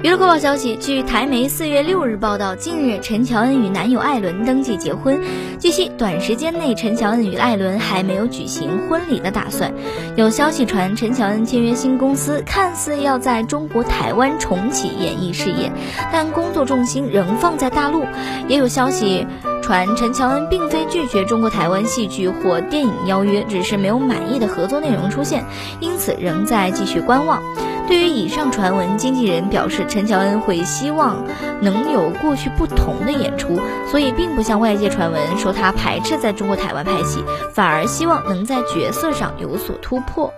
娱乐快报消息，据台媒四月六日报道，近日陈乔恩与男友艾伦登记结婚。据悉，短时间内陈乔恩与艾伦还没有举行婚礼的打算。有消息传，陈乔恩签约新公司，看似要在中国台湾重启演艺事业，但工作重心仍放在大陆。也有消息传，陈乔恩并非拒绝中国台湾戏剧或电影邀约，只是没有满意的合作内容出现，因此仍在继续观望。对于以上传闻，经纪人表示，陈乔恩会希望能有过去不同的演出，所以并不像外界传闻说她排斥在中国台湾拍戏，反而希望能在角色上有所突破。